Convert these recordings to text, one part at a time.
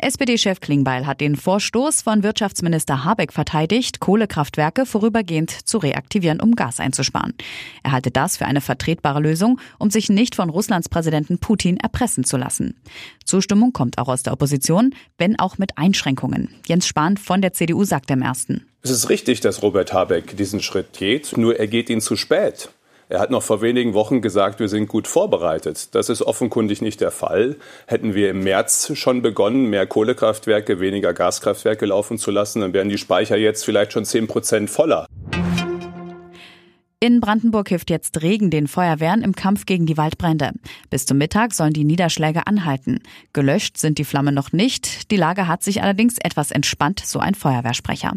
SPD-Chef Klingbeil hat den Vorstoß von Wirtschaftsminister Habeck verteidigt, Kohlekraftwerke vorübergehend zu reaktivieren, um Gas einzusparen. Er halte das für eine vertretbare Lösung, um sich nicht von Russlands Präsidenten Putin erpressen zu lassen. Zustimmung kommt auch aus der Opposition, wenn auch mit Einschränkungen. Jens Spahn von der CDU sagt im ersten. Es ist richtig, dass Robert Habeck diesen Schritt geht, nur er geht ihn zu spät. Er hat noch vor wenigen Wochen gesagt, wir sind gut vorbereitet. Das ist offenkundig nicht der Fall. Hätten wir im März schon begonnen, mehr Kohlekraftwerke, weniger Gaskraftwerke laufen zu lassen, dann wären die Speicher jetzt vielleicht schon 10 Prozent voller. In Brandenburg hilft jetzt Regen den Feuerwehren im Kampf gegen die Waldbrände. Bis zum Mittag sollen die Niederschläge anhalten. Gelöscht sind die Flammen noch nicht. Die Lage hat sich allerdings etwas entspannt, so ein Feuerwehrsprecher.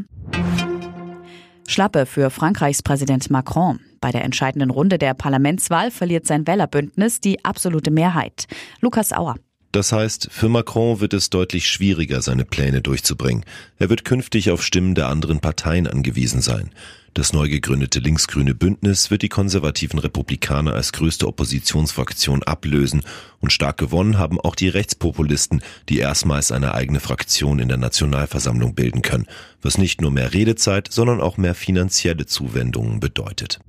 Schlappe für Frankreichs Präsident Macron. Bei der entscheidenden Runde der Parlamentswahl verliert sein Wählerbündnis die absolute Mehrheit. Lukas Auer. Das heißt, für Macron wird es deutlich schwieriger, seine Pläne durchzubringen. Er wird künftig auf Stimmen der anderen Parteien angewiesen sein. Das neu gegründete linksgrüne Bündnis wird die konservativen Republikaner als größte Oppositionsfraktion ablösen und stark gewonnen haben auch die Rechtspopulisten, die erstmals eine eigene Fraktion in der Nationalversammlung bilden können, was nicht nur mehr Redezeit, sondern auch mehr finanzielle Zuwendungen bedeutet.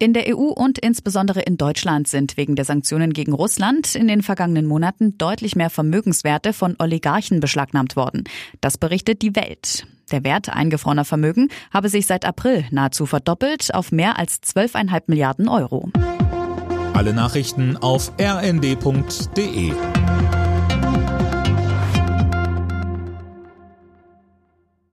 In der EU und insbesondere in Deutschland sind wegen der Sanktionen gegen Russland in den vergangenen Monaten deutlich mehr Vermögenswerte von Oligarchen beschlagnahmt worden. Das berichtet die Welt. Der Wert eingefrorener Vermögen habe sich seit April nahezu verdoppelt auf mehr als 12,5 Milliarden Euro. Alle Nachrichten auf rnd.de